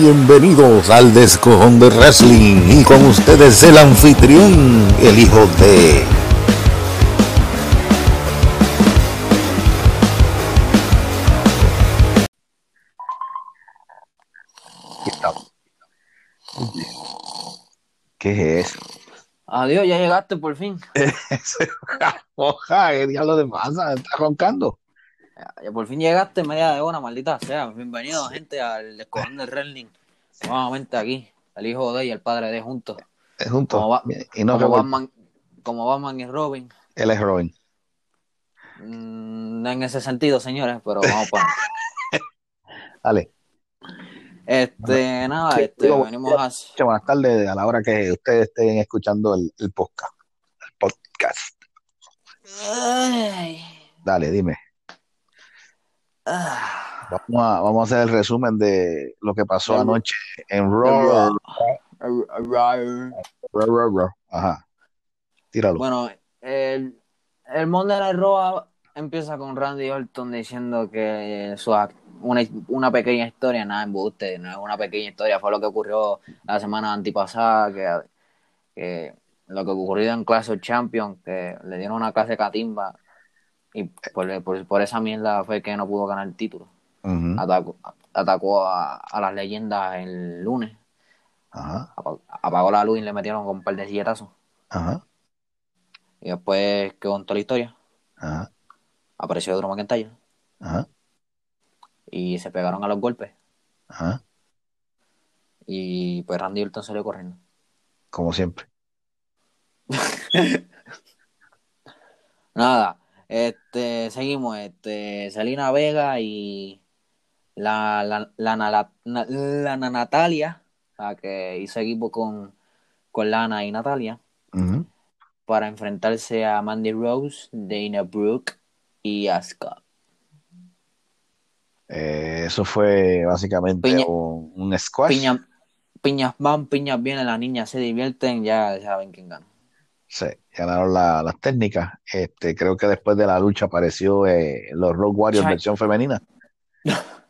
Bienvenidos al Descojón de Wrestling y con ustedes el anfitrión, el hijo de... ¿Qué es eso? Adiós, ya llegaste por fin. Oja, ¿qué diablo de pasa? ¿Estás roncando? Ya, por fin llegaste media de hora, maldita sea. Bienvenido, gente, al Escojón del Wrestling. Nuevamente aquí, el hijo de y el padre de juntos. Es junto. Como, y no como. Batman, como Batman y Robin. Él es Robin. Mm, no en ese sentido, señores, pero vamos para Dale. Este, nada, este, digo, venimos a... Buenas tardes a la hora que ustedes estén escuchando el, el podcast. El podcast. Ay, Dale, dime. Vamos a, vamos a hacer el resumen de lo que pasó anoche en Raw. Ajá. Tíralo. Bueno, el, el Monday Night Raw empieza con Randy Orton diciendo que su, una, una pequeña historia, nada, embuste, no es una pequeña historia, fue lo que ocurrió la semana antipasada, que, que lo que ocurrió en Clash of Champions, que le dieron una clase catimba y por, por, por esa mierda fue que no pudo ganar el título. Atacó, atacó a, a las leyendas el lunes, Ajá. apagó, apagó la luz y le metieron con un par de silletazos. Ajá. Y después que contó la historia, Ajá. apareció Drew McIntyre. Ajá. y se pegaron a los golpes Ajá. y pues Randy Orton salió corriendo. Como siempre. Nada, este, seguimos, este, Selena Vega y la, la, la, la, la- la Natalia, la que hizo equipo con, con Lana y Natalia, para enfrentarse a Mandy Rose, Dana Brooke y Asuka. Eh, eso fue básicamente Piña- un, un squash. Piña, piñas van, piñas vienen, las niñas se divierten, ya saben quién gana. Sí, ganaron la- las técnicas. Este, creo que después de la lucha apareció eh, los Road Warriors Chai. versión femenina.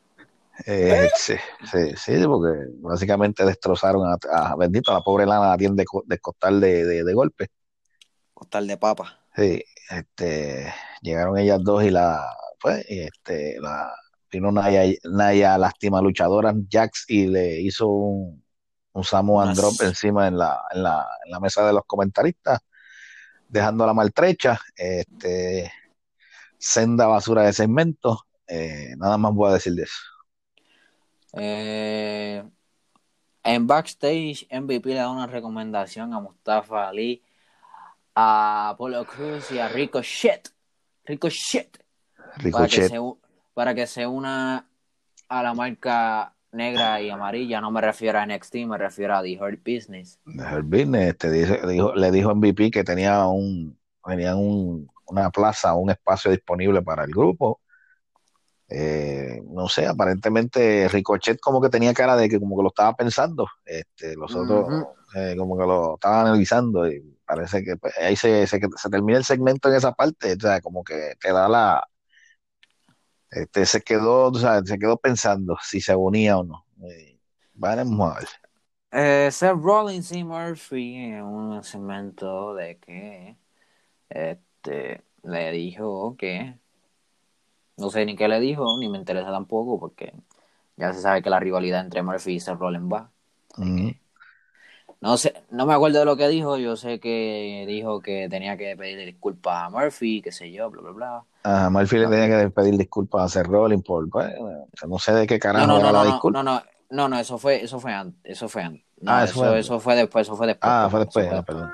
Eh, sí, sí, sí, porque básicamente destrozaron a, a bendito a la pobre Lana la tienda de, de costal de, de, de golpe. Costal de papa. Sí, este, llegaron ellas dos y la, pues, este, la, vino Naya, Naya lastima luchadora Jax y le hizo un, un Samoan drop encima en la, en la, en la mesa de los comentaristas, dejándola maltrecha, este, senda basura de segmento, eh, nada más voy a decir de eso. Eh, en backstage, MVP le da una recomendación a Mustafa Ali, a Apollo Cruz y a Ricochet. Ricochet. Para que, Ricochet, se, u- para que se una a la marca negra y amarilla. No me refiero a NXT, me refiero a The Hurt Business. de Hurt Business, este, dice- dijo, le dijo MVP que tenía un, tenían un, una plaza, un espacio disponible para el grupo. Eh, no sé, aparentemente Ricochet como que tenía cara de que como que lo estaba pensando, este, los otros eh, como que lo estaban analizando y parece que pues, ahí se, se, se termina el segmento en esa parte, o sea, como que te da la, este, se quedó, o sea, se quedó pensando si se unía o no. Eh, vamos a ver. Eh, Seth Rollins y Murphy en un segmento de que este le dijo que no sé ni qué le dijo, ni me interesa tampoco, porque ya se sabe que la rivalidad entre Murphy y Seth Rollins va. Ujú. No sé, no me acuerdo de lo que dijo, yo sé que dijo que tenía que pedir disculpas a Murphy, qué sé yo, bla, bla, bla. Ajá, Murphy le ah. tenía que pedir disculpas a Seth Rollins por, pues, no sé de qué carajo no, no, era la disculpa. No, no, no, no, eso fue, eso fue antes, eso fue antes. ah, eso, fue... eso, fue, después, eso fue después. Ah, pues, fue después, perdón.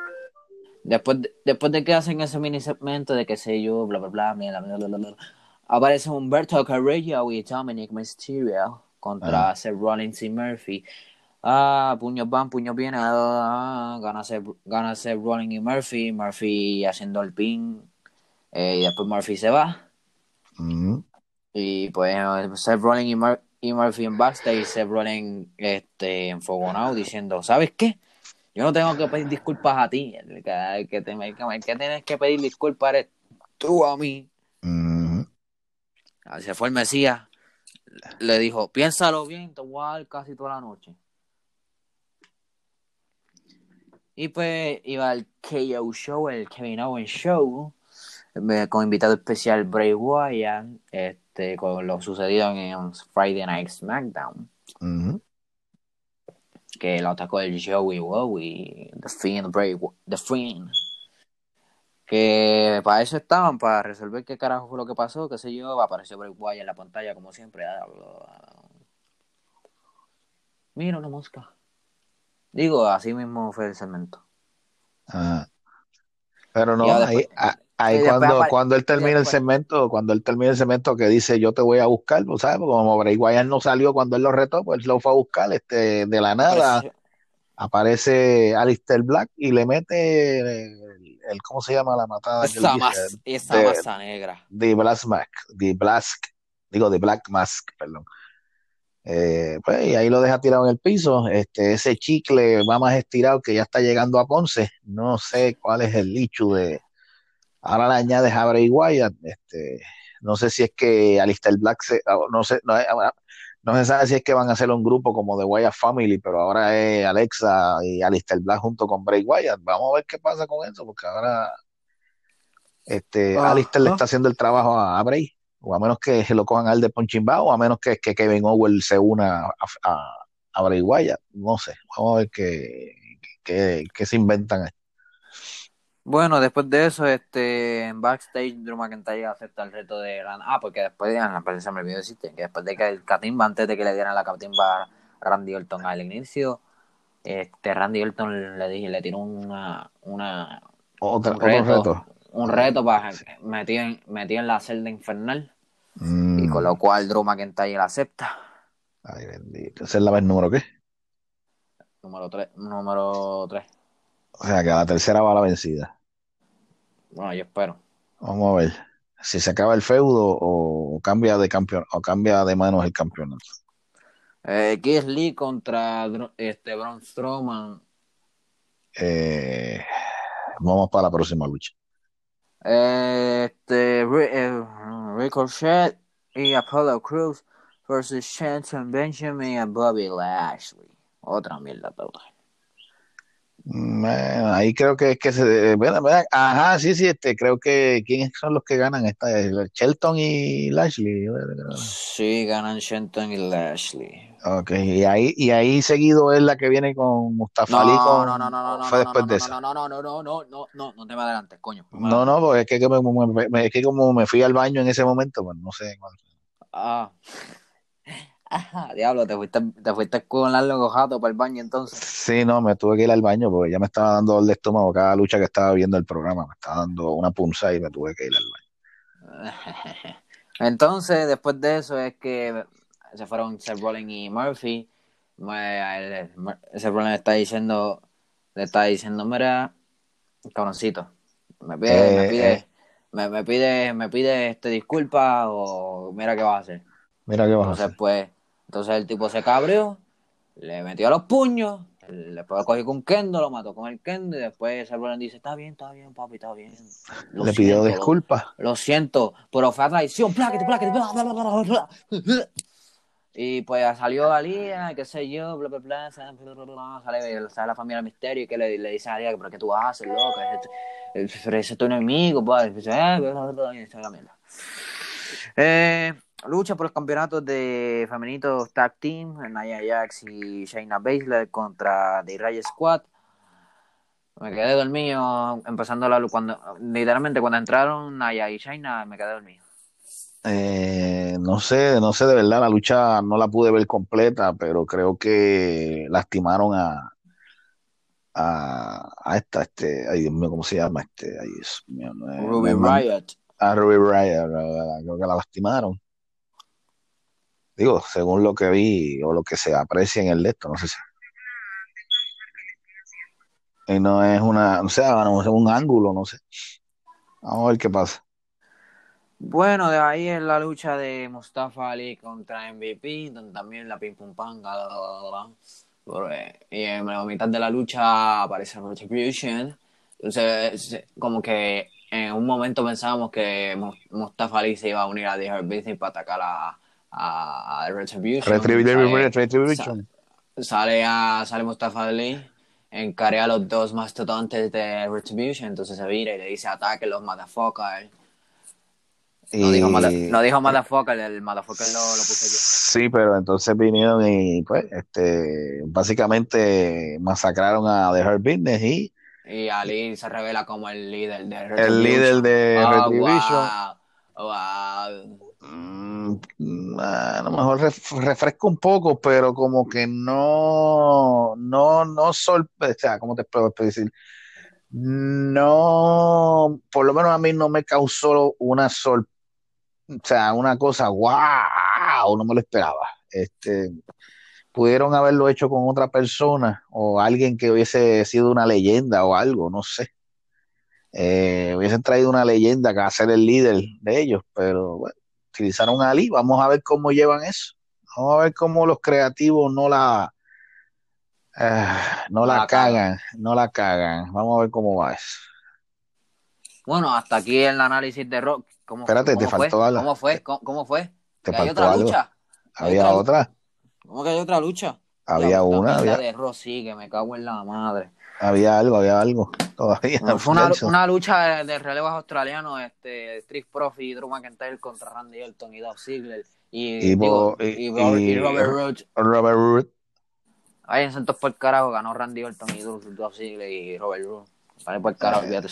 Después, después de que hacen ese mini segmento de qué sé yo, bla, bla, bla, bla, bla, bla, bla, aparece Humberto Carrillo y Dominic Mysterio contra Seth Rollins y Murphy Ah, puños van, puños vienen. Ah, gana, Seth, gana Seth Rollins y Murphy. Murphy haciendo el pin. Eh, y después Murphy se va. Y pues Seth Rollins y, Mur- y Murphy en backstage. Seth Rollins este, enfogonado diciendo: ¿Sabes qué? Yo no tengo que pedir disculpas a ti. El que, que, te- el que- el que tienes que pedir disculpas eres tú a mí. Se fue el Mesías. le dijo, piénsalo bien, te voy a dar casi toda la noche. Y pues iba al KO Show, el Kevin Owens Show, eh, con invitado especial Bray Wyatt, este, con lo sucedido en Friday Night SmackDown. Que lo atacó el Joey Wowie, The Fiend, Bray, The Fiend. Que para eso estaban, para resolver qué carajo fue lo que pasó, qué sé yo, apareció Bray Wyatt en la pantalla como siempre. ah, Mira una mosca. Digo, así mismo fue el segmento. Ajá. Pero no, ahí, después cuando, cuando él termina el segmento, cuando él termina el segmento que dice yo te voy a buscar, pues, ¿sabes? Porque como Bray Wyatt no salió cuando él lo retó, pues lo fue a buscar este, de la nada. Apareció- Aparece Alistair Black y le mete el, el- ¿cómo se llama la matada Esa, mas- esa de- masa negra. The Black Mask, The Black, digo The Black Mask, perdón. Eh, pues, y ahí lo deja tirado en el piso. Este, ese chicle va más estirado que ya está llegando a Ponce. No sé cuál es el lichu de. Ahora le añades a Bray Wyatt. Este, no sé si es que Alistair Black se, no sé, no, no se sabe si es que van a hacer un grupo como The Wyatt Family, pero ahora es Alexa y Alistair Black junto con Bray Wyatt. Vamos a ver qué pasa con eso, porque ahora este, Ajá. Alistair le está haciendo el trabajo a, a Bray, o a menos que se lo cojan al de Ponchimbao, o a menos que, que Kevin Owens se una a, a, a Bray Wyatt. No sé, vamos a ver qué, qué, qué se inventan ahí. Bueno, después de eso, este, en backstage, Drew McIntyre acepta el reto de Randy. Ah, porque después de la se me olvidó decirte que después de que el catimba, antes de que le dieran la catimba a Randy Orton al inicio, este, Randy Orton le dije, le tiró una, una, Otra, un otro reto, reto. Un reto para metido en, metido en la celda infernal, Mm, y con lo cual Drew McIntyre acepta. Ay, bendito. Esa es la vez número qué. Número 3, número 3. O sea, que a la tercera va la vencida. Bueno, yo espero. Vamos a ver si se acaba el feudo o cambia de campeón o cambia de manos el campeonato. Eh, Keith Lee contra este, Braun Strowman. Eh, vamos para la próxima lucha. Este, eh, Ricochet y Apollo Cruz versus Shelton Benjamin y Bobby Lashley. Otra mierda total. Ahí creo que es que se. ven- Ajá, sí, sí, este, creo que. ¿Quiénes son los que ganan esta? Shelton y Lashley. Sí, ganan Shelton y Lashley. Ok, y ahí, y ahí seguido es la que viene con Mustafa no, Ali. Con, no, no, no, no, fue después no, no. No, no, no, no, no, no, no, no te va adelante, coño. No, no, porque es que, como me, me, es que como me fui al baño en ese momento, pues no sé cuál. Ah. ah. diablo, te fuiste, te fuiste con la gato para el baño entonces. Sí, no, me tuve que ir al baño porque ya me estaba dando dolor de estómago cada lucha que estaba viendo el programa, me estaba dando una punza y me tuve que ir al baño. Entonces, después de eso es que se fueron Seth Rollins y Murphy. El- Seth Rollins le está diciendo, le está diciendo, mira, cabroncito, me pide, Eh, me pide, eh. me, me pide, me pide este disculpa o mira qué vas a hacer. Mira qué vas a Entonces, hacer. pues, entonces el tipo se cabrió, le metió los puños, después lo cogió con Kendo, lo mató con el Kendo y después Seth Rollins dice, está bien, está bien, papi, está bien. Lo Le pidió siento, lo- disculpas. lo siento, pero fue a traición. Pláquete, pláquete, bla, bla, bla. Y pues salió Alía, qué sé yo, bla, bla, bla, sale, sale, sale la familia Misterio y que le, le dice a Alía, pero ¿qué tú haces, loco? Ese, es tu enemigo, pues. Y dice, "Eh, bla, bla, bla", y esa es la mierda. Eh, lucha por los campeonatos de femenitos tag team, Nia Jax y Shayna Baszler contra The Ray Squad. Me quedé dormido empezando la. Cuando, literalmente, cuando entraron Naya y Shayna, me quedé dormido. Eh, no sé, no sé de verdad, la lucha no la pude ver completa, pero creo que lastimaron a, a, a esta, este, ay Dios mío, ¿cómo se llama? Este, ay Dios mío, no es- Ruby no es- Riot. a Ruby Riot, creo que la lastimaron. Digo, según lo que vi o lo que se aprecia en el de esto, no sé si. Y no es una, o sea, no es un ángulo, no sé. Vamos a ver qué pasa. Bueno, de ahí es la lucha de Mustafa Ali contra MVP, donde también la ping. Por, eh, y en la mitad de la lucha aparece Retribution. Entonces, como que en un momento pensábamos que Mu- Mustafa Ali se iba a unir a The Hurt Business para atacar a, a, a Retribution. Retribution. Sale- Retribution. sale a sale Mustafa Ali encarea a los dos mastodontes de Retribution entonces se vira y le dice ataque los motherfuckers no dijo, mother- no dijo motherfucker el motherfucker lo, lo puse yo Sí, pero entonces vinieron y pues este básicamente masacraron a The Hurt Business y y Ali se revela como el líder de el Retribution. líder de Oh, Retribution. wow. Wow. Mm, a lo mejor ref- refresca un poco, pero como que no, no, no sol, o sea, ¿cómo te puedo decir? No, por lo menos a mí no me causó una sol, o sea, una cosa, wow, no me lo esperaba. Este, pudieron haberlo hecho con otra persona o alguien que hubiese sido una leyenda o algo, no sé. Eh, hubiesen traído una leyenda que va a ser el líder de ellos, pero bueno, utilizaron a Ali, vamos a ver cómo llevan eso. Vamos a ver cómo los creativos no la ah, no la la cagan, no la cagan. Vamos a ver cómo va eso. bueno hasta aquí el análisis de Rock ¿Cómo, Espérate, cómo te fue? faltó algo. ¿Cómo fue? ¿Cómo, cómo fue? ¿Te ¿Que hay faltó otra algo? lucha? ¿Hay Había otra- otra, ¿Cómo que hay otra lucha? había La una, había, de Raw sigue, me cago en la madre. había algo, había algo. Todavía. No, fue una, una lucha de, de relevos australianos, este, Street Profit y Drew McIntyre contra Randy Orton y Dolph Ziggler y, Y digo, y- y Robert, y- Robert Roode. Ahí en Santos por carajo ganó Randy Orton y Dolph Ziggler y Robert Roode. Vale por carajo, fíjate.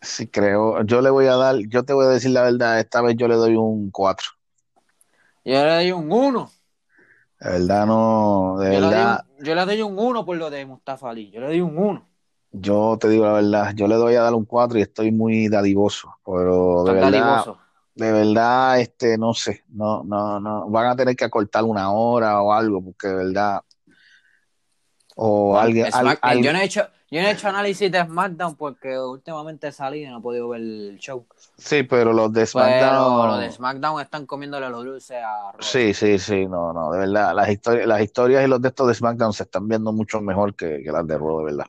Sí, creo. Yo le voy a dar, yo te voy a decir la verdad, esta vez yo le doy un 4. Yo le doy un 1. De verdad no, de Yo, le doy verdad, un- yo le doy un 1 por lo de Mustafa Ali. Yo le doy un 1. yo te digo la verdad, yo le doy a dar un 4 y estoy muy dadivoso, pero de verdad, dadivoso. de verdad, este, no sé, no, no, no, van a tener que acortar una hora o algo, porque de verdad, o Bueno, alguien, al- Smack- al- yo, no he hecho, yo no he hecho análisis de SmackDown porque últimamente salí y no he podido ver el show. sí, pero los de Pero SmackDown, lo de SmackDown están comiéndole los dulces a Raw. sí, sí, sí, no, no, de verdad, las historias, las historias y los de estos de SmackDown se están viendo mucho mejor que, que las de Raw, de verdad.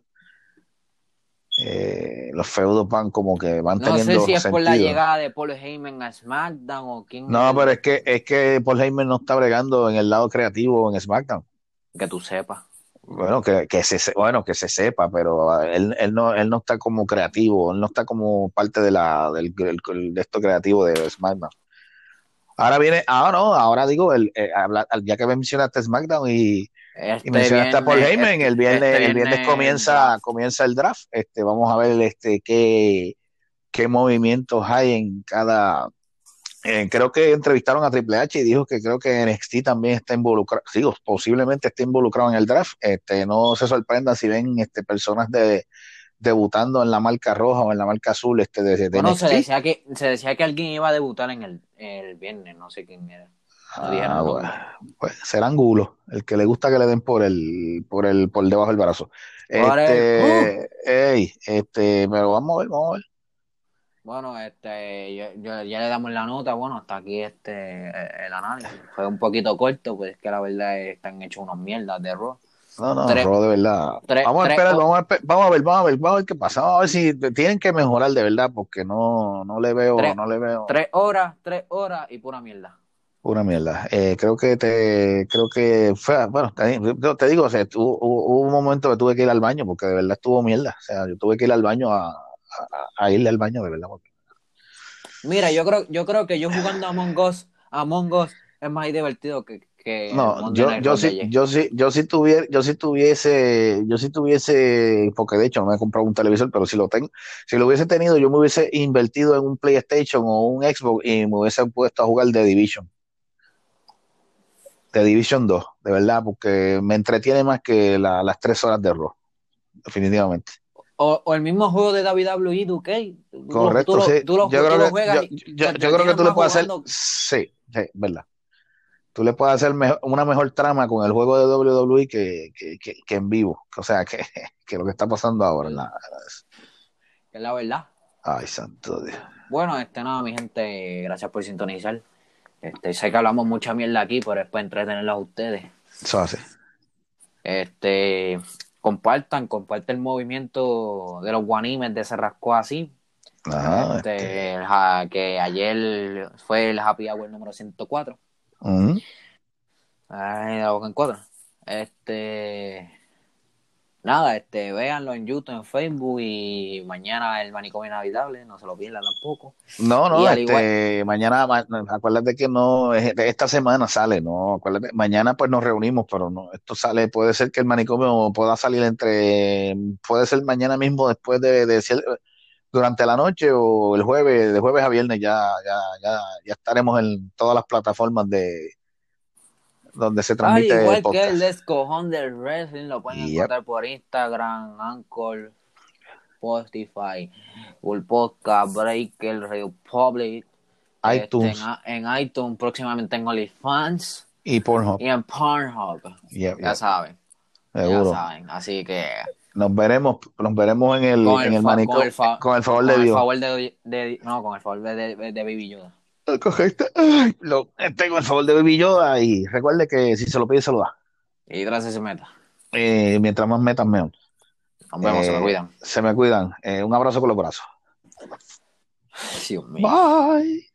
Eh, los feudos van como que van No sé teniendo si es por la llegada de Paul Heyman a SmackDown o quién. No, pero es que, es que Paul Heyman no está bregando en el lado creativo en SmackDown. Que tú sepas. Bueno, que, que se, bueno, que se sepa, pero ah, él, él no, él no está como creativo, él no está como parte de la, del, del- de esto creativo de SmackDown. Ahora viene, ahora no, ahora digo, el, eh, habla- ya que mencionaste SmackDown y, Este y mencionaste a Paul viernes- Heyman, el viernes, este el viernes comienza, draft. comienza el draft. Este, vamos a ver este qué, qué movimientos hay en cada. Eh, creo que entrevistaron a Triple H y dijo que creo que NXT también está involucrado, digo, posiblemente esté involucrado en el draft. Este, no se sorprendan si ven este, personas de, debutando en la marca roja o en la marca azul este, de, de Bueno, se decía, que, se decía que alguien iba a debutar en el, el viernes, no sé quién era. No Ah, bueno, pues será Angulo, el que le gusta que le den por el, por el, por debajo del brazo. Este, ey, este, pero vamos a ver, vamos a ver. Bueno, este, yo- yo- ya le damos la nota, bueno, hasta aquí este eh, el análisis. Fue un poquito corto, pues es que la verdad están hechos unos mierdas de Raw. No, no, Tres- Ro, de verdad. tres- vamos a tres- esperar, vamos a, vamos a ver, vamos a ver, vamos a ver qué pasa. Vamos a ver si tienen que mejorar de verdad, porque no, no le veo, Tres- no le veo Tres horas, tres horas y pura mierda. una mierda. Eh, creo que te, creo que fue, bueno, te, te digo, o sea, tu- hubo, hubo un momento que tuve que ir al baño, porque de verdad estuvo mierda. O sea, yo tuve que ir al baño a, a, a irle al baño, de verdad. Mira, yo creo, yo creo que yo jugando a Among Us, Among Us es más divertido que, que No, yo, yo sí, yo sí, yo sí tuviera, yo sí tuviese, yo sí tuviese, porque de hecho no me he comprado un televisor, pero si lo tengo, si lo hubiese tenido, yo me hubiese invertido en un PlayStation o un Xbox y me hubiese puesto a jugar The Division. The Division 2, de verdad, porque me entretiene más que la- las tres horas de Raw, definitivamente. O, o el mismo juego de WWE 2K. Tú lo- Correcto, tú sí. tú lo- yo tú creo que, juegas yo, y yo- te yo creo que entretienes tú le puedes hacer, sí, sí, verdad. Tú le puedes hacer una mejor trama con el juego de WWE que, que, que, que en vivo. O sea, que, que lo que está pasando ahora. la- es la verdad. Ay, santo Dios. Bueno, este nada, mi gente, gracias por sintonizar. Este, sé que hablamos mucha mierda aquí, pero es para entretenerlos a ustedes. Eso hace. Este, compartan, compartan el movimiento de los guanimes de Cerrasco así. Ajá. Este, ja- que ayer fue el Happy Hour número 104. Ujú. Ay, de la boca en cuatro. Este. Nada, este, véanlo en YouTube, en Facebook y mañana el manicomio inhabitable, no se lo pierdan tampoco. No, no, este, mañana, ma- acuérdate que no, es- esta semana sale, no, acuérdate, mañana pues nos reunimos, pero no, esto sale, puede ser que el manicomio pueda salir entre, puede ser mañana mismo después de, de durante la noche o el jueves, de jueves a viernes ya, ya, ya, ya estaremos en todas las plataformas de donde se Al transmite el igual que podcast. el descojón del wrestling, lo pueden Yep. encontrar por Instagram, Anchor, Spotify, Google Podcast, Breaker, Radio Public, este, iTunes en, en iTunes, próximamente en OnlyFans y Pornhub. y en Pornhub. Yep, Ya yep, saben, ya seguro. saben. Así que Nos veremos, nos veremos en el, con en el, el manicomio, con el, con el favor de el Dios. favor de, de- no, con el favor de, de, de Baby Yoda. Cogiste, ay, lo, tengo el favor de Baby Yoda y recuerde que si se lo pide se lo da. Y tras ese meta. Eh, mientras más metas, mejor. Nos vemos, se Eh, me cuidan. Se me cuidan. Eh, un abrazo con los brazos. Dios mío. Bye.